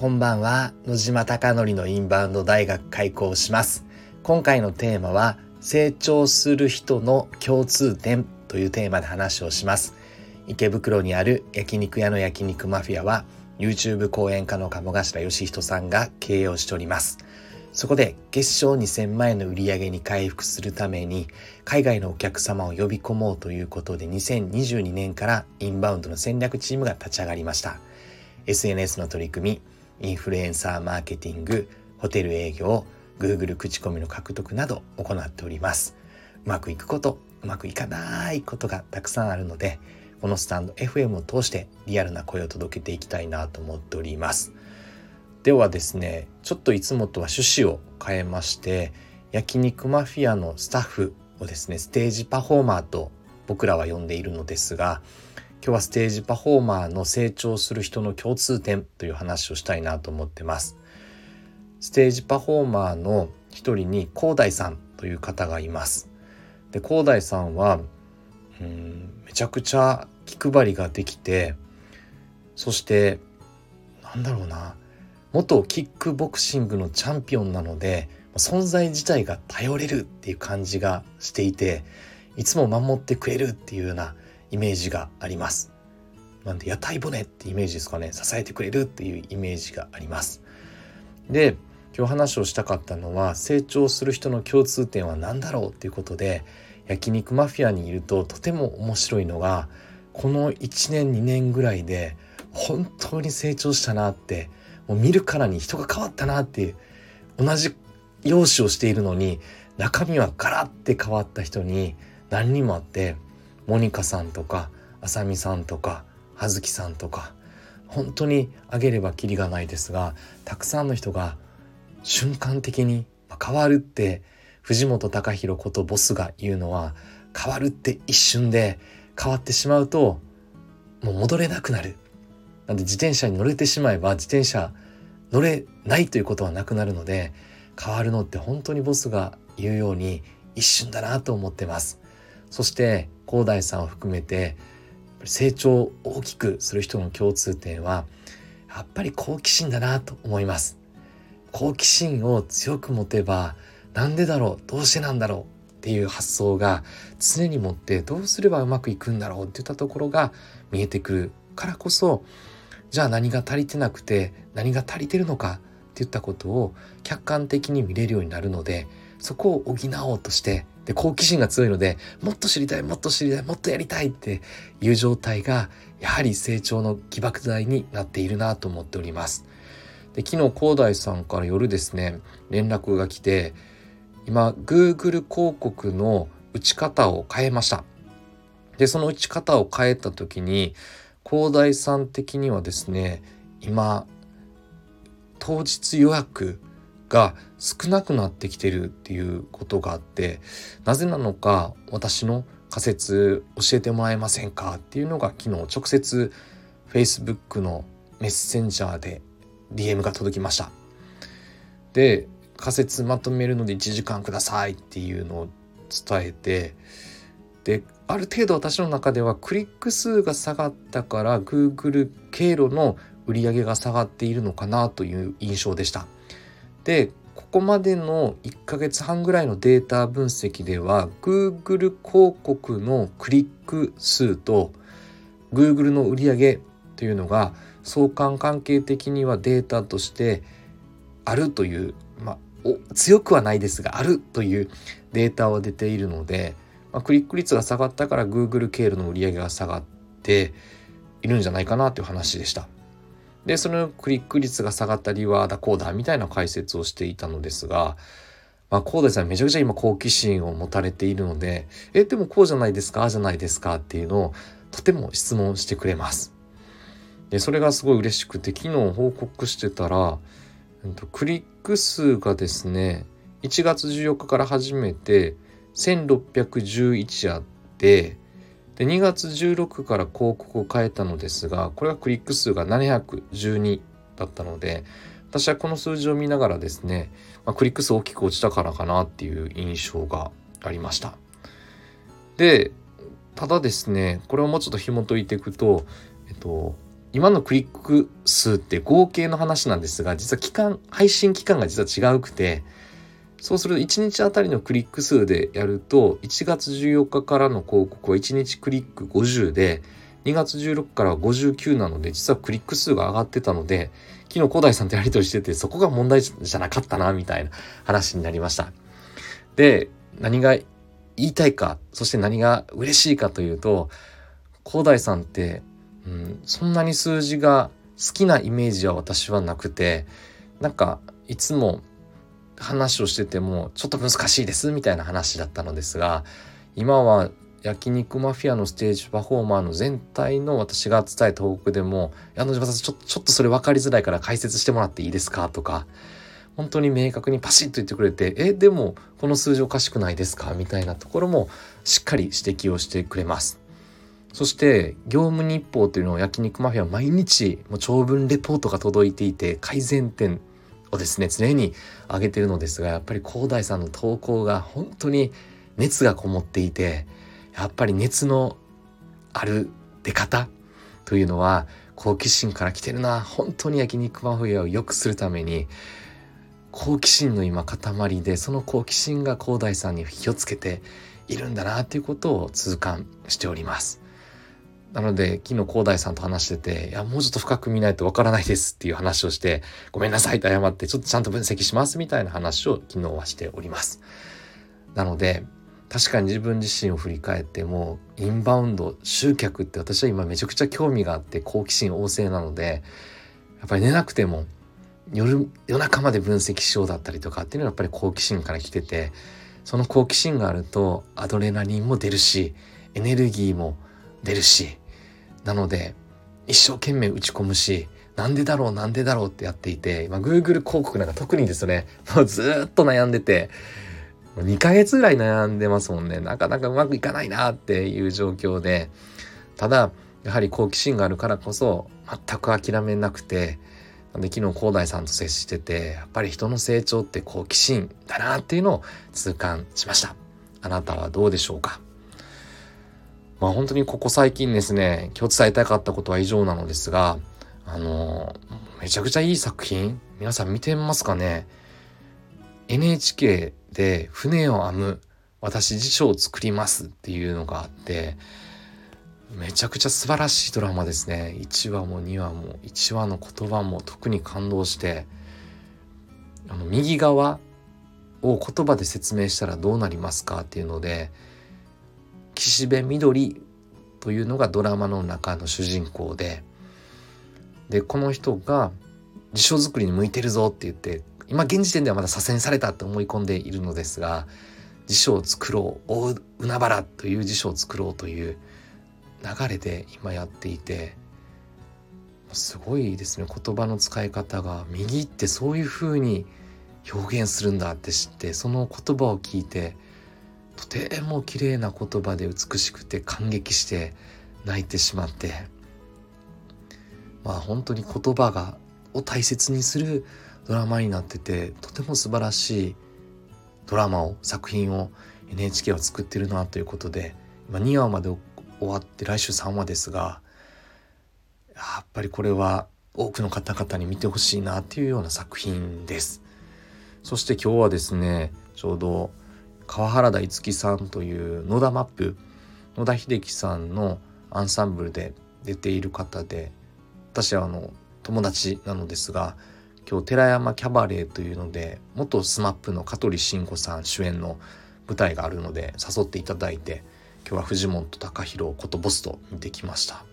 こんばんは。野島貴則のインバウンド大学開校します。今回のテーマは成長する人の共通点というテーマで話をします。池袋にある焼肉屋の焼肉マフィアは YouTube 講演家の鴨頭義人さんが経営をしております。そこで月賞2000万円の売り上げに回復するために海外のお客様を呼び込もうということで2022年からインバウンドの戦略チームが立ち上がりました。SNS の取り組みインフルエンサーマーケティングホテル営業 Google 口コミの獲得など行っております。うまくいくことうまくいかないことがたくさんあるのでこのスタンド FM を通してリアルな声を届けていきたいなと思っております。ではですねちょっといつもとは趣旨を変えまして焼肉マフィアのスタッフをですねステージパフォーマーと僕らは呼んでいるのですが今日はステージパフォーマーの成長する人の共通点という話をしたいなと思ってます。ステージパフォーマーの一人に広大さんという方がいます。で広大さんはうんめちゃくちゃ気配りができてそしてなんだろうな元キックボクシングのチャンピオンなので存在自体が頼れるっていう感じがしていていつも守ってくれるっていうようなイメージがあります。なんで屋台骨ってイメージですかね。支えてくれるっていうイメージがあります。で今日話をしたかったのは成長する人の共通点は何だろうっていうことで焼肉マフィアにいるととても面白いのがこの1年2年ぐらいで本当に成長したなってもう見るからに人が変わったなっていう同じ容姿をしているのに中身はガラッて変わった人に何人もあってモニカさんとかあさみさんとか葉月さんとか本当にあげればきりがないですがたくさんの人が瞬間的に変わるって藤本隆弘ことボスが言うのは変わるって一瞬で変わってしまうともう戻れなくなる。なんで自転車に乗れてしまえば自転車乗れないということはなくなるので変わるのって本当にボスが言うように一瞬だなと思ってます。そして広大さんを含めて成長を大きくする人の共通点はやっぱり好奇心だなと思います。好奇心を強く持てばなんでだろうどうしてなんだろうっていう発想が常に持ってどうすればうまくいくんだろうっていったところが見えてくるからこそじゃあ何が足りてなくて何が足りてるのかっていったことを客観的に見れるようになるのでそこを補おうとしてで好奇心が強いのでもっと知りたいもっと知りたいもっとやりたいっていう状態がやはり成長の起爆剤になっているなと思っております。で昨日広大さんから夜ですね連絡が来て今 Google 広告の打ち方を変えました。でその打ち方を変えた時に広大さん的にはですね今当日予約が少なくなってきてるっていうことがあってなぜなのか私の仮説教えてもらえませんかっていうのが昨日直接 Facebook のメッセンジャーで DM が届きましたで仮説まとめるので1時間くださいっていうのを伝えてである程度私の中ではクリック数が下がったから Google 経路の売り上げが下がっているのかなという印象でした。でここまでの1ヶ月半ぐらいのデータ分析では Google 広告のクリック数と Google の売り上げというのが相関関係的にはデータとしてあるという、まあ、強くはないですがあるというデータは出ているのでまあ、クリック率が下がったから Google 経路の売り上げが下がっているんじゃないかなという話でした。でそのクリック率が下がった理由はだこうだみたいな解説をしていたのですが、まあ、コーダさんめちゃくちゃ今好奇心を持たれているので「えでもこうじゃないですかああじゃないですか」っていうのをとても質問してくれます。でそれがすごい嬉しくて昨日報告してたら、えっと、クリック数がですね1月14日から始めて1611あってで2月16から広告を変えたのですがこれはクリック数が712だったので私はこの数字を見ながらですね、まあ、クリック数大きく落ちたからかなっていう印象がありました。でただですねこれをもうちょっと紐解いていくと、えっと、今のクリック数って合計の話なんですが、実は期間、配信期間が実は違うくて、そうすると1日あたりのクリック数でやると、1月14日からの広告は1日クリック50で、2月16日からは59なので、実はクリック数が上がってたので、昨日古代さんとやりとりしてて、そこが問題じゃなかったな、みたいな話になりました。で、何が言いたいか、そして何が嬉しいかというと、広大さんってうん、そんなに数字が好きなイメージは私はなくてなんかいつも話をしててもちょっと難しいですみたいな話だったのですが今は焼肉マフィアのステージパフォーマーの全体の私が伝えた報告でも「矢野島さんちょちょっとそれ分かりづらいから解説してもらっていいですか?」とか本当に明確にパシッと言ってくれて「えでもこの数字おかしくないですか?」みたいなところもしっかり指摘をしてくれます。そして業務日報というのを焼肉マフィア毎日もう長文レポートが届いていて改善点をですね常に上げてるのですがやっぱり広大さんの投稿が本当に熱がこもっていてやっぱり熱のある出方というのは好奇心から来てるな本当に焼肉マフィアを良くするために好奇心の今塊でその好奇心が広大さんに火をつけているんだなということを痛感しております。なので、昨日広大さんと話してて、いや、もうちょっと深く見ないとわからないですっていう話をして、ごめんなさいと謝って、ちょっとちゃんと分析しますみたいな話を昨日はしております。なので、確かに自分自身を振り返っても、インバウンド、集客って私は今めちゃくちゃ興味があって好奇心旺盛なので、やっぱり寝なくても夜、夜中まで分析しようだったりとかっていうのはやっぱり好奇心から来てて、その好奇心があるとアドレナリンも出るし、エネルギーも出るし、なので、一生懸命打ち込むし、なんでだろうなんでだろうってやっていて、まあ、Google 広告なんか特にですね、もうずっと悩んでて、もう2ヶ月ぐらい悩んでますもんね。なかなかうまくいかないなっていう状況で、ただ、やはり好奇心があるからこそ、全く諦めなくて、で昨日広大さんと接してて、やっぱり人の成長って好奇心だなっていうのを痛感しました。あなたはどうでしょうか？まあ本当にここ最近ですね、今日伝えたかったことは以上なのですが、あの、めちゃくちゃいい作品、皆さん見てますかね ?NHK で船を編む私辞書を作りますっていうのがあって、めちゃくちゃ素晴らしいドラマですね。1話も2話も、1話の言葉も特に感動して、あの、右側を言葉で説明したらどうなりますかっていうので、岸辺みどりというのがドラマの中の主人公ででこの人が辞書作りに向いてるぞって言って今現時点ではまだ左遷されたって思い込んでいるのですが辞書を作ろう大海原という辞書を作ろうという流れで今やっていてすごいですね言葉の使い方が右ってそういう風に表現するんだって知ってその言葉を聞いてとても綺麗な言葉で美しくて感激して泣いてしまってまあ本当に言葉がを大切にするドラマになっててとても素晴らしいドラマを作品を NHK は作ってるなということで今2話まで終わって来週3話ですがやっぱりこれは多くの方々に見てほしいなっていうような作品です。そして今日はですねちょうど川原田樹さんという野田マップ野田秀樹さんのアンサンブルで出ている方で私はあの友達なのですが今日寺山キャバレーというので元 SMAP の香取慎吾さん主演の舞台があるので誘っていただいて今日は藤本隆弘ことボスと見てきました。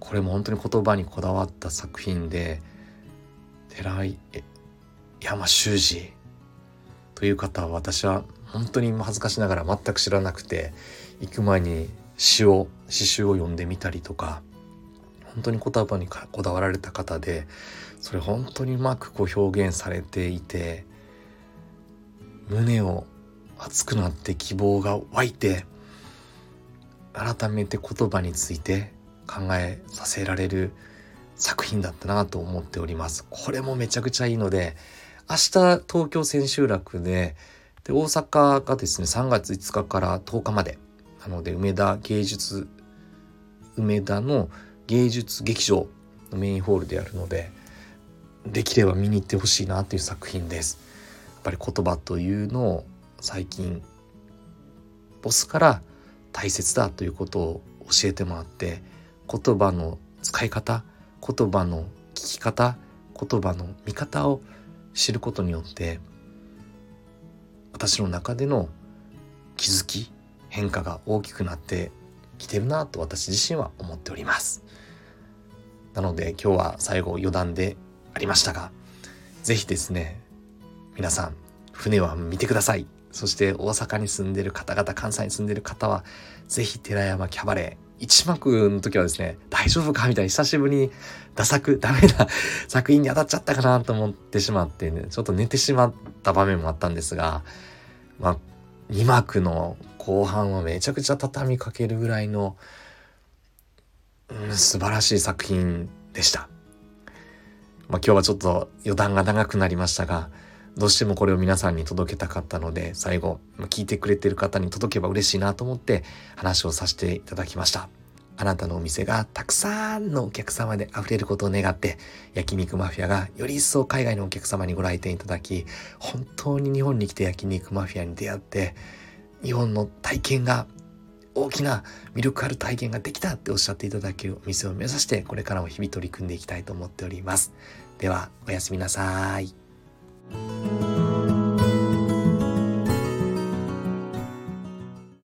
これも本当に言葉にこだわった作品で寺山修司という方は私は本当に今恥ずかしながら全く知らなくて行く前に詩を詩集を読んでみたりとか本当に言葉にこだわられた方でそれ本当にうまくこう表現されていて胸を熱くなって希望が湧いて改めて言葉について考えさせられる作品だったなと思っております。これもめちゃくちゃいいので明日東京千秋楽でで大阪がですね3月5日から10日まで。なので梅田芸術梅田の芸術劇場のメインホールでやるのでできれば見に行ってほしいなという作品です。やっぱり言葉というのを最近ボスから大切だということを教えてもらって言葉の使い方言葉の聞き方言葉の見方を知ることによって私の中での気づき変化が大きくなってきてるなと私自身は思っております。なので今日は最後余談でありましたが是非ですね皆さん船は見てください。そして大阪に住んでる方々関西に住んでる方は是非寺山キャバレー。一幕の時はですね、大丈夫かみたいに久しぶりにダ作、ダメな 作品に当たっちゃったかなと思ってしまってね、ちょっと寝てしまった場面もあったんですが、まあ、2幕の後半はめちゃくちゃ畳みかけるぐらいの、うん、素晴らしい作品でした。まあ今日はちょっと余談が長くなりましたが、どうしてもこれを皆さんに届けたかったので、最後、聞いてくれてる方に届けば嬉しいなと思って話をさせていただきました。あなたのお店がたくさんのお客様で溢れることを願って、焼肉マフィアがより一層海外のお客様にご来店いただき、本当に日本に来て焼肉マフィアに出会って、日本の体験が大きな魅力ある体験ができたっておっしゃっていただけるお店を目指して、これからも日々取り組んでいきたいと思っております。では、おやすみなさい。